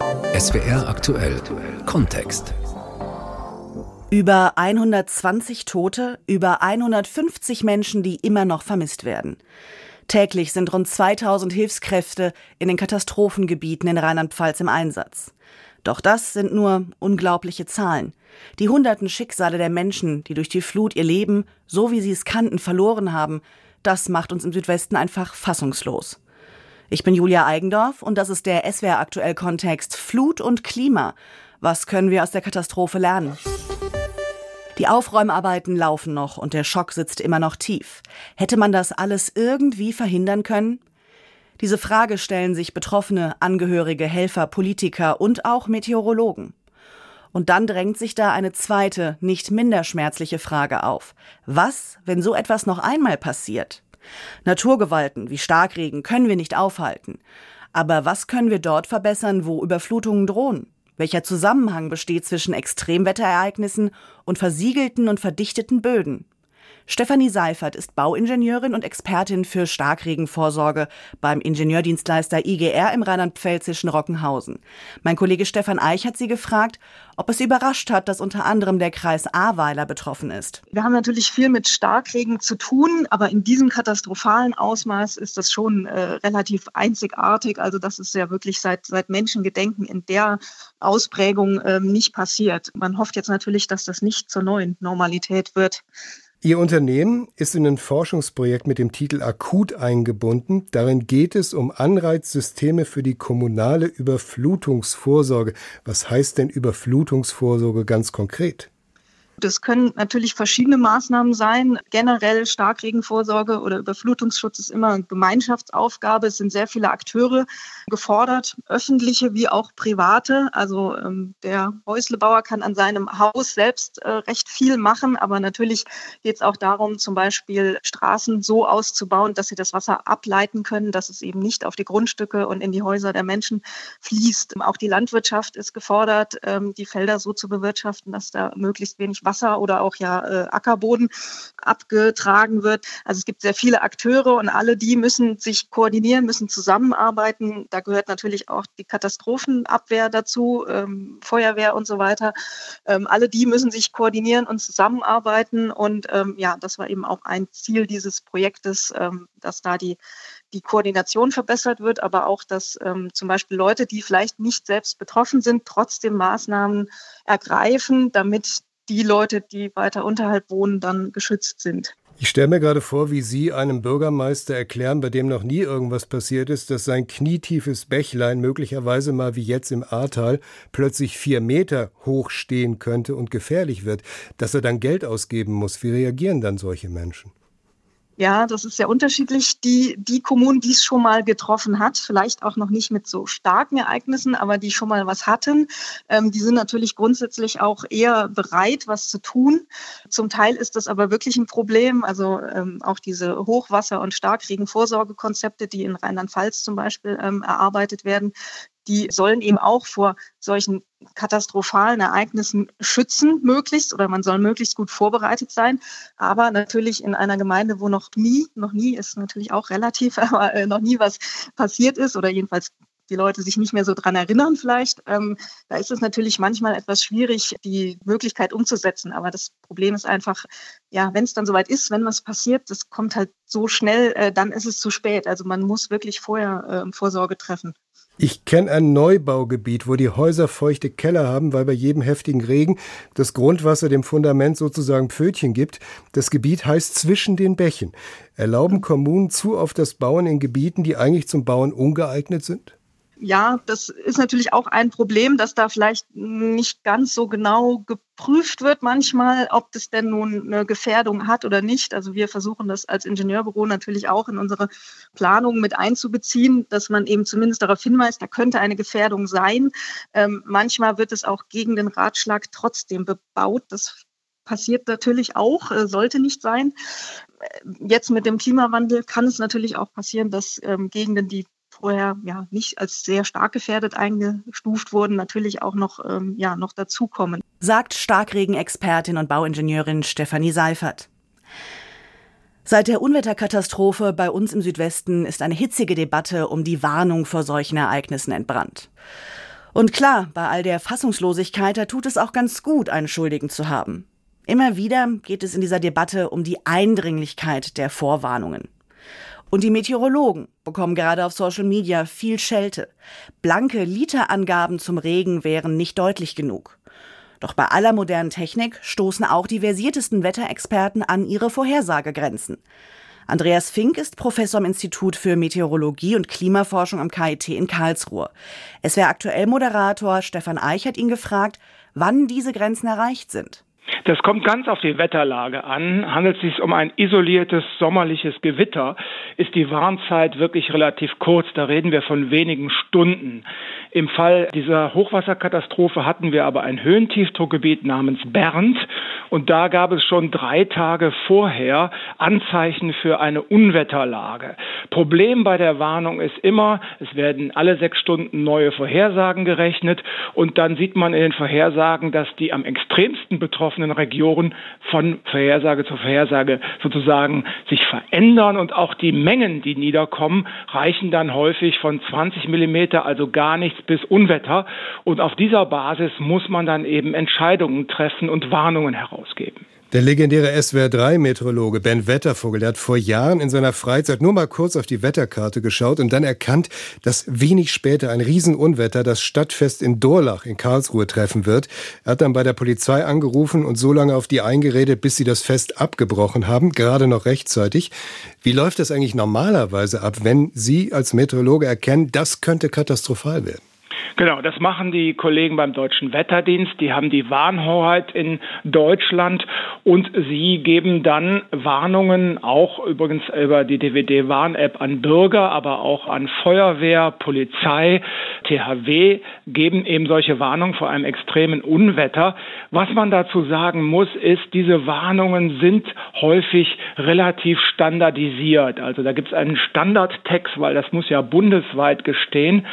SWR aktuell Kontext. Über 120 Tote, über 150 Menschen, die immer noch vermisst werden. Täglich sind rund 2000 Hilfskräfte in den Katastrophengebieten in Rheinland-Pfalz im Einsatz. Doch das sind nur unglaubliche Zahlen. Die hunderten Schicksale der Menschen, die durch die Flut ihr Leben, so wie sie es kannten, verloren haben, das macht uns im Südwesten einfach fassungslos. Ich bin Julia Eigendorf und das ist der SWR aktuell Kontext Flut und Klima. Was können wir aus der Katastrophe lernen? Die Aufräumarbeiten laufen noch und der Schock sitzt immer noch tief. Hätte man das alles irgendwie verhindern können? Diese Frage stellen sich Betroffene, Angehörige, Helfer, Politiker und auch Meteorologen. Und dann drängt sich da eine zweite, nicht minder schmerzliche Frage auf. Was, wenn so etwas noch einmal passiert? Naturgewalten wie Starkregen können wir nicht aufhalten. Aber was können wir dort verbessern, wo Überflutungen drohen? Welcher Zusammenhang besteht zwischen Extremwetterereignissen und versiegelten und verdichteten Böden? Stefanie Seifert ist Bauingenieurin und Expertin für Starkregenvorsorge beim Ingenieurdienstleister IGR im rheinland-pfälzischen Rockenhausen. Mein Kollege Stefan Eich hat sie gefragt, ob es sie überrascht hat, dass unter anderem der Kreis Ahrweiler betroffen ist. Wir haben natürlich viel mit Starkregen zu tun, aber in diesem katastrophalen Ausmaß ist das schon äh, relativ einzigartig. Also das ist ja wirklich seit, seit Menschengedenken in der Ausprägung äh, nicht passiert. Man hofft jetzt natürlich, dass das nicht zur neuen Normalität wird. Ihr Unternehmen ist in ein Forschungsprojekt mit dem Titel Akut eingebunden. Darin geht es um Anreizsysteme für die kommunale Überflutungsvorsorge. Was heißt denn Überflutungsvorsorge ganz konkret? Das können natürlich verschiedene Maßnahmen sein. Generell Starkregenvorsorge oder Überflutungsschutz ist immer eine Gemeinschaftsaufgabe. Es sind sehr viele Akteure gefordert, öffentliche wie auch private. Also ähm, der Häuslebauer kann an seinem Haus selbst äh, recht viel machen, aber natürlich geht es auch darum, zum Beispiel Straßen so auszubauen, dass sie das Wasser ableiten können, dass es eben nicht auf die Grundstücke und in die Häuser der Menschen fließt. Auch die Landwirtschaft ist gefordert, ähm, die Felder so zu bewirtschaften, dass da möglichst wenig Wasser oder auch ja äh, Ackerboden abgetragen wird. Also es gibt sehr viele Akteure und alle die müssen sich koordinieren, müssen zusammenarbeiten. Da gehört natürlich auch die Katastrophenabwehr dazu, ähm, Feuerwehr und so weiter. Ähm, alle die müssen sich koordinieren und zusammenarbeiten. Und ähm, ja, das war eben auch ein Ziel dieses Projektes, ähm, dass da die die Koordination verbessert wird, aber auch, dass ähm, zum Beispiel Leute, die vielleicht nicht selbst betroffen sind, trotzdem Maßnahmen ergreifen, damit die Leute, die weiter unterhalb wohnen, dann geschützt sind. Ich stelle mir gerade vor, wie Sie einem Bürgermeister erklären, bei dem noch nie irgendwas passiert ist, dass sein knietiefes Bächlein möglicherweise mal wie jetzt im Ahrtal plötzlich vier Meter hoch stehen könnte und gefährlich wird, dass er dann Geld ausgeben muss. Wie reagieren dann solche Menschen? Ja, das ist sehr unterschiedlich. Die, die Kommunen, die es schon mal getroffen hat, vielleicht auch noch nicht mit so starken Ereignissen, aber die schon mal was hatten, ähm, die sind natürlich grundsätzlich auch eher bereit, was zu tun. Zum Teil ist das aber wirklich ein Problem. Also ähm, auch diese Hochwasser- und Starkregenvorsorgekonzepte, die in Rheinland-Pfalz zum Beispiel ähm, erarbeitet werden, die sollen eben auch vor solchen katastrophalen Ereignissen schützen, möglichst, oder man soll möglichst gut vorbereitet sein. Aber natürlich in einer Gemeinde, wo noch nie, noch nie ist natürlich auch relativ, aber äh, noch nie was passiert ist, oder jedenfalls die Leute sich nicht mehr so dran erinnern vielleicht, ähm, da ist es natürlich manchmal etwas schwierig, die Möglichkeit umzusetzen. Aber das Problem ist einfach, ja, wenn es dann soweit ist, wenn was passiert, das kommt halt so schnell, äh, dann ist es zu spät. Also man muss wirklich vorher äh, Vorsorge treffen. Ich kenne ein Neubaugebiet, wo die Häuser feuchte Keller haben, weil bei jedem heftigen Regen das Grundwasser dem Fundament sozusagen Pfötchen gibt. Das Gebiet heißt zwischen den Bächen. Erlauben Kommunen zu auf das Bauen in Gebieten, die eigentlich zum Bauen ungeeignet sind? Ja, das ist natürlich auch ein Problem, dass da vielleicht nicht ganz so genau geprüft wird manchmal, ob das denn nun eine Gefährdung hat oder nicht. Also wir versuchen das als Ingenieurbüro natürlich auch in unsere Planung mit einzubeziehen, dass man eben zumindest darauf hinweist, da könnte eine Gefährdung sein. Ähm, manchmal wird es auch gegen den Ratschlag trotzdem bebaut. Das passiert natürlich auch, äh, sollte nicht sein. Jetzt mit dem Klimawandel kann es natürlich auch passieren, dass ähm, Gegenden, die vorher ja nicht als sehr stark gefährdet eingestuft wurden, natürlich auch noch, ähm, ja, noch dazukommen. Sagt Starkregenexpertin und Bauingenieurin Stefanie Seifert. Seit der Unwetterkatastrophe bei uns im Südwesten ist eine hitzige Debatte um die Warnung vor solchen Ereignissen entbrannt. Und klar, bei all der Fassungslosigkeit, da tut es auch ganz gut, einen Schuldigen zu haben. Immer wieder geht es in dieser Debatte um die Eindringlichkeit der Vorwarnungen. Und die Meteorologen bekommen gerade auf Social Media viel Schelte. Blanke Literangaben zum Regen wären nicht deutlich genug. Doch bei aller modernen Technik stoßen auch die versiertesten Wetterexperten an ihre Vorhersagegrenzen. Andreas Fink ist Professor am Institut für Meteorologie und Klimaforschung am KIT in Karlsruhe. Es wäre aktuell Moderator Stefan Eich hat ihn gefragt, wann diese Grenzen erreicht sind. Das kommt ganz auf die Wetterlage an. Handelt es sich um ein isoliertes sommerliches Gewitter, ist die Warnzeit wirklich relativ kurz. Da reden wir von wenigen Stunden. Im Fall dieser Hochwasserkatastrophe hatten wir aber ein Höhentiefdruckgebiet namens Bernd und da gab es schon drei Tage vorher Anzeichen für eine Unwetterlage. Problem bei der Warnung ist immer, es werden alle sechs Stunden neue Vorhersagen gerechnet und dann sieht man in den Vorhersagen, dass die am extremsten betroffenen Regionen von Vorhersage zu Vorhersage sozusagen sich verändern und auch die Mengen, die niederkommen, reichen dann häufig von 20 Millimeter, also gar nichts bis Unwetter. Und auf dieser Basis muss man dann eben Entscheidungen treffen und Warnungen herausgeben. Der legendäre SWR3-Meteorologe Ben Wettervogel, der hat vor Jahren in seiner Freizeit nur mal kurz auf die Wetterkarte geschaut und dann erkannt, dass wenig später ein Riesenunwetter das Stadtfest in Dorlach in Karlsruhe treffen wird. Er hat dann bei der Polizei angerufen und so lange auf die eingeredet, bis sie das Fest abgebrochen haben, gerade noch rechtzeitig. Wie läuft das eigentlich normalerweise ab, wenn Sie als Meteorologe erkennen, das könnte katastrophal werden? Genau, das machen die Kollegen beim Deutschen Wetterdienst. Die haben die Warnhoheit in Deutschland und sie geben dann Warnungen auch übrigens über die DVD-Warn-App an Bürger, aber auch an Feuerwehr, Polizei, THW, geben eben solche Warnungen vor einem extremen Unwetter. Was man dazu sagen muss, ist, diese Warnungen sind häufig relativ standardisiert. Also da gibt es einen Standardtext, weil das muss ja bundesweit gestehen.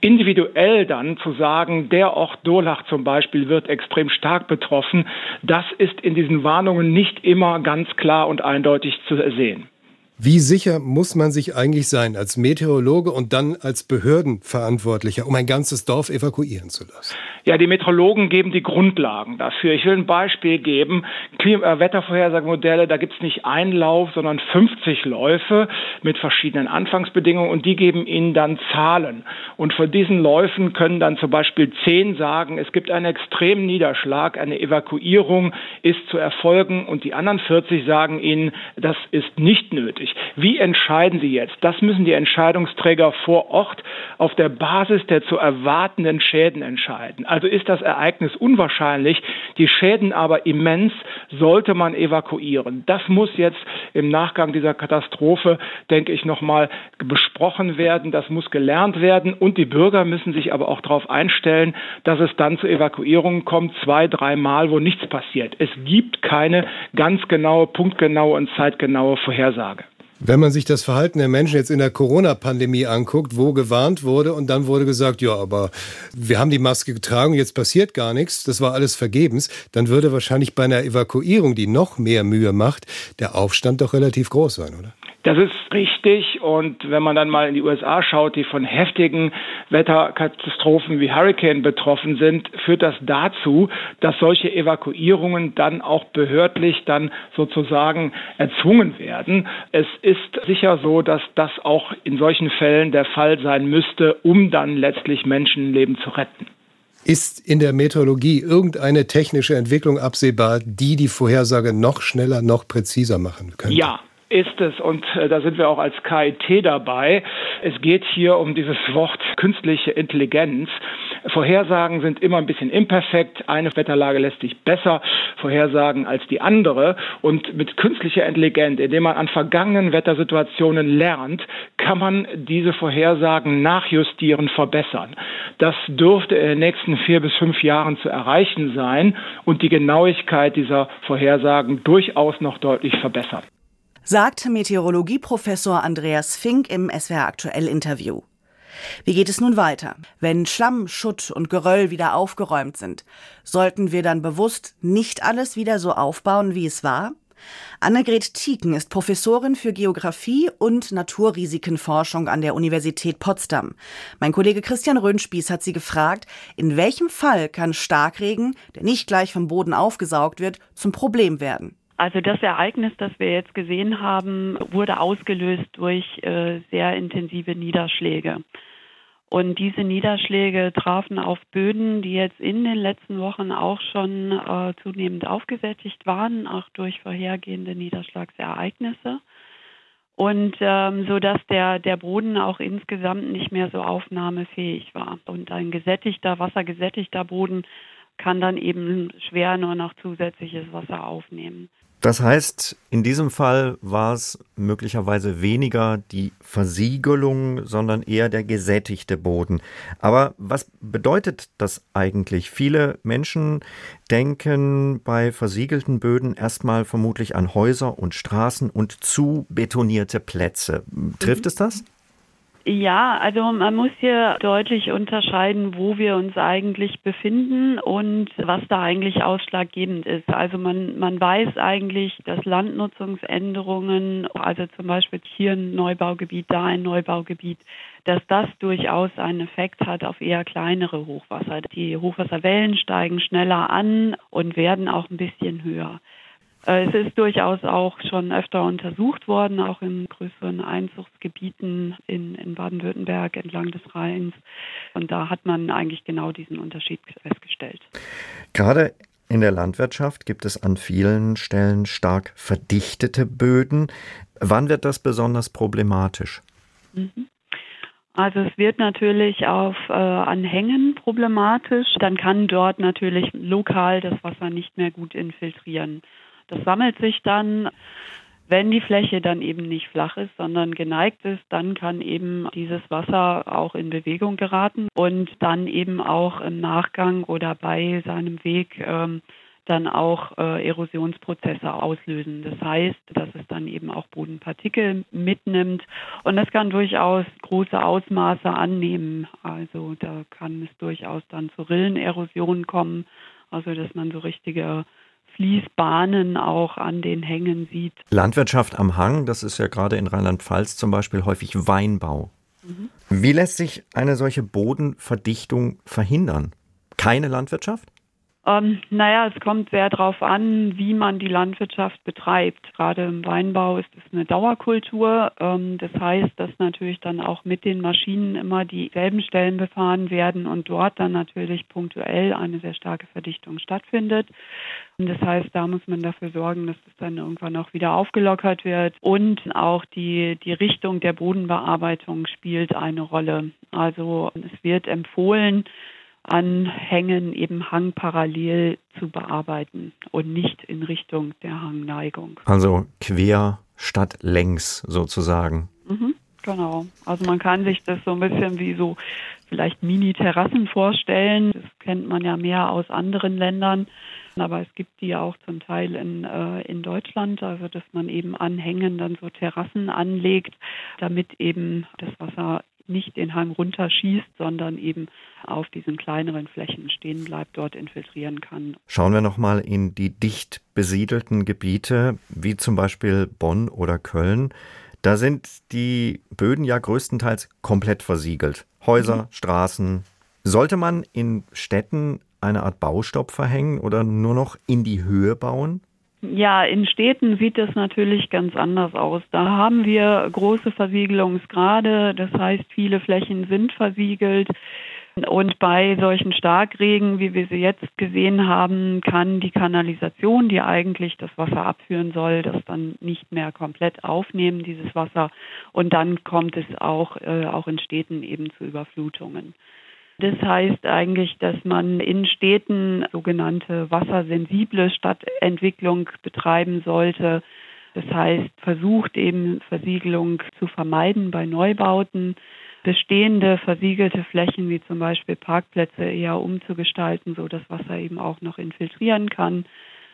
Individuell dann zu sagen, der Ort Durlach zum Beispiel wird extrem stark betroffen, das ist in diesen Warnungen nicht immer ganz klar und eindeutig zu sehen. Wie sicher muss man sich eigentlich sein als Meteorologe und dann als Behördenverantwortlicher, um ein ganzes Dorf evakuieren zu lassen? Ja, die Meteorologen geben die Grundlagen dafür. Ich will ein Beispiel geben. Klima äh, Wettervorhersagemodelle, da gibt es nicht einen Lauf, sondern 50 Läufe mit verschiedenen Anfangsbedingungen und die geben ihnen dann Zahlen. Und von diesen Läufen können dann zum Beispiel 10 sagen, es gibt einen extremen Niederschlag, eine Evakuierung ist zu erfolgen und die anderen 40 sagen ihnen, das ist nicht nötig. Wie entscheiden Sie jetzt? Das müssen die Entscheidungsträger vor Ort auf der Basis der zu erwartenden Schäden entscheiden. Also ist das Ereignis unwahrscheinlich, die Schäden aber immens, sollte man evakuieren. Das muss jetzt im Nachgang dieser Katastrophe, denke ich, nochmal besprochen werden. Das muss gelernt werden und die Bürger müssen sich aber auch darauf einstellen, dass es dann zu Evakuierungen kommt, zwei, dreimal, wo nichts passiert. Es gibt keine ganz genaue, punktgenaue und zeitgenaue Vorhersage. Wenn man sich das Verhalten der Menschen jetzt in der Corona-Pandemie anguckt, wo gewarnt wurde und dann wurde gesagt, ja, aber wir haben die Maske getragen, jetzt passiert gar nichts, das war alles vergebens, dann würde wahrscheinlich bei einer Evakuierung, die noch mehr Mühe macht, der Aufstand doch relativ groß sein, oder? Das ist richtig. Und wenn man dann mal in die USA schaut, die von heftigen Wetterkatastrophen wie Hurricane betroffen sind, führt das dazu, dass solche Evakuierungen dann auch behördlich dann sozusagen erzwungen werden. Es ist sicher so, dass das auch in solchen Fällen der Fall sein müsste, um dann letztlich Menschenleben zu retten. Ist in der Meteorologie irgendeine technische Entwicklung absehbar, die die Vorhersage noch schneller, noch präziser machen könnte? Ja, ist es, und äh, da sind wir auch als KIT dabei, es geht hier um dieses Wort künstliche Intelligenz. Vorhersagen sind immer ein bisschen imperfekt. Eine Wetterlage lässt sich besser vorhersagen als die andere. Und mit künstlicher Intelligenz, indem man an vergangenen Wettersituationen lernt, kann man diese Vorhersagen nachjustieren, verbessern. Das dürfte in den nächsten vier bis fünf Jahren zu erreichen sein und die Genauigkeit dieser Vorhersagen durchaus noch deutlich verbessern sagt Meteorologieprofessor Andreas Fink im SWR Aktuell Interview. Wie geht es nun weiter? Wenn Schlamm, Schutt und Geröll wieder aufgeräumt sind, sollten wir dann bewusst nicht alles wieder so aufbauen, wie es war? Annegret Tieken ist Professorin für Geographie und Naturrisikenforschung an der Universität Potsdam. Mein Kollege Christian Röhnspieß hat sie gefragt, in welchem Fall kann Starkregen, der nicht gleich vom Boden aufgesaugt wird, zum Problem werden? Also das Ereignis, das wir jetzt gesehen haben, wurde ausgelöst durch äh, sehr intensive Niederschläge. Und diese Niederschläge trafen auf Böden, die jetzt in den letzten Wochen auch schon äh, zunehmend aufgesättigt waren, auch durch vorhergehende Niederschlagsereignisse. Und ähm, so dass der, der Boden auch insgesamt nicht mehr so aufnahmefähig war. Und ein gesättigter, wassergesättigter Boden kann dann eben schwer nur noch zusätzliches Wasser aufnehmen. Das heißt, in diesem Fall war es möglicherweise weniger die Versiegelung, sondern eher der gesättigte Boden. Aber was bedeutet das eigentlich? Viele Menschen denken bei versiegelten Böden erstmal vermutlich an Häuser und Straßen und zu betonierte Plätze. Trifft mhm. es das? Ja, also man muss hier deutlich unterscheiden, wo wir uns eigentlich befinden und was da eigentlich ausschlaggebend ist. Also man, man weiß eigentlich, dass Landnutzungsänderungen, also zum Beispiel hier ein Neubaugebiet, da ein Neubaugebiet, dass das durchaus einen Effekt hat auf eher kleinere Hochwasser. Die Hochwasserwellen steigen schneller an und werden auch ein bisschen höher. Äh, es ist durchaus auch schon öfter untersucht worden, auch in größeren Einzugsgebieten in, in Baden-Württemberg entlang des Rheins. Und da hat man eigentlich genau diesen Unterschied festgestellt. Gerade in der Landwirtschaft gibt es an vielen Stellen stark verdichtete Böden. Wann wird das besonders problematisch? Mhm. Also es wird natürlich auf äh, Anhängen problematisch. Dann kann dort natürlich lokal das Wasser nicht mehr gut infiltrieren. Das sammelt sich dann. Wenn die Fläche dann eben nicht flach ist, sondern geneigt ist, dann kann eben dieses Wasser auch in Bewegung geraten und dann eben auch im Nachgang oder bei seinem Weg ähm, dann auch äh, Erosionsprozesse auslösen. Das heißt, dass es dann eben auch Bodenpartikel mitnimmt und das kann durchaus große Ausmaße annehmen. Also da kann es durchaus dann zu Rillenerosionen kommen, also dass man so richtige Fließbahnen auch an den Hängen sieht. Landwirtschaft am Hang, das ist ja gerade in Rheinland-Pfalz zum Beispiel häufig Weinbau. Mhm. Wie lässt sich eine solche Bodenverdichtung verhindern? Keine Landwirtschaft? Ähm, naja, es kommt sehr darauf an, wie man die Landwirtschaft betreibt. Gerade im Weinbau ist es eine Dauerkultur. Ähm, das heißt, dass natürlich dann auch mit den Maschinen immer dieselben Stellen befahren werden und dort dann natürlich punktuell eine sehr starke Verdichtung stattfindet. Und das heißt, da muss man dafür sorgen, dass es dann irgendwann auch wieder aufgelockert wird. Und auch die, die Richtung der Bodenbearbeitung spielt eine Rolle. Also es wird empfohlen, Anhängen eben hangparallel zu bearbeiten und nicht in Richtung der Hangneigung. Also quer statt längs sozusagen. Mhm, genau. Also man kann sich das so ein bisschen wie so vielleicht Mini-Terrassen vorstellen. Das kennt man ja mehr aus anderen Ländern. Aber es gibt die auch zum Teil in, äh, in Deutschland, also dass man eben an Hängen dann so Terrassen anlegt, damit eben das Wasser nicht den Hang runterschießt, sondern eben auf diesen kleineren Flächen stehen bleibt, dort infiltrieren kann. Schauen wir nochmal in die dicht besiedelten Gebiete, wie zum Beispiel Bonn oder Köln. Da sind die Böden ja größtenteils komplett versiegelt. Häuser, mhm. Straßen. Sollte man in Städten eine Art Baustopp verhängen oder nur noch in die Höhe bauen? Ja, in Städten sieht es natürlich ganz anders aus. Da haben wir große Versiegelungsgrade, das heißt, viele Flächen sind versiegelt. Und bei solchen Starkregen, wie wir sie jetzt gesehen haben, kann die Kanalisation, die eigentlich das Wasser abführen soll, das dann nicht mehr komplett aufnehmen, dieses Wasser. Und dann kommt es auch, äh, auch in Städten eben zu Überflutungen. Das heißt eigentlich, dass man in Städten sogenannte wassersensible Stadtentwicklung betreiben sollte. Das heißt, versucht eben Versiegelung zu vermeiden bei Neubauten, bestehende versiegelte Flächen wie zum Beispiel Parkplätze eher umzugestalten, so dass Wasser eben auch noch infiltrieren kann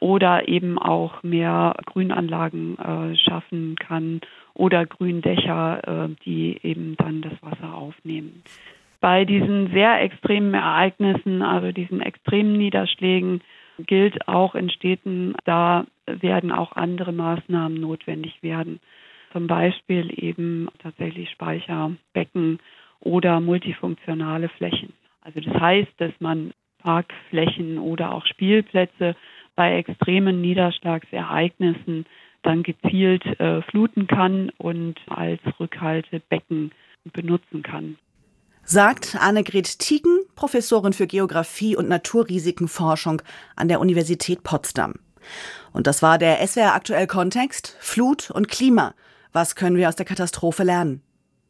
oder eben auch mehr Grünanlagen äh, schaffen kann oder Gründächer, äh, die eben dann das Wasser aufnehmen bei diesen sehr extremen Ereignissen, also diesen extremen Niederschlägen, gilt auch in Städten, da werden auch andere Maßnahmen notwendig werden. Zum Beispiel eben tatsächlich Speicherbecken oder multifunktionale Flächen. Also das heißt, dass man Parkflächen oder auch Spielplätze bei extremen Niederschlagsereignissen dann gezielt äh, fluten kann und als Rückhaltebecken benutzen kann. Sagt Annegret Tieken, Professorin für Geographie und Naturrisikenforschung an der Universität Potsdam. Und das war der SWR aktuell Kontext Flut und Klima. Was können wir aus der Katastrophe lernen?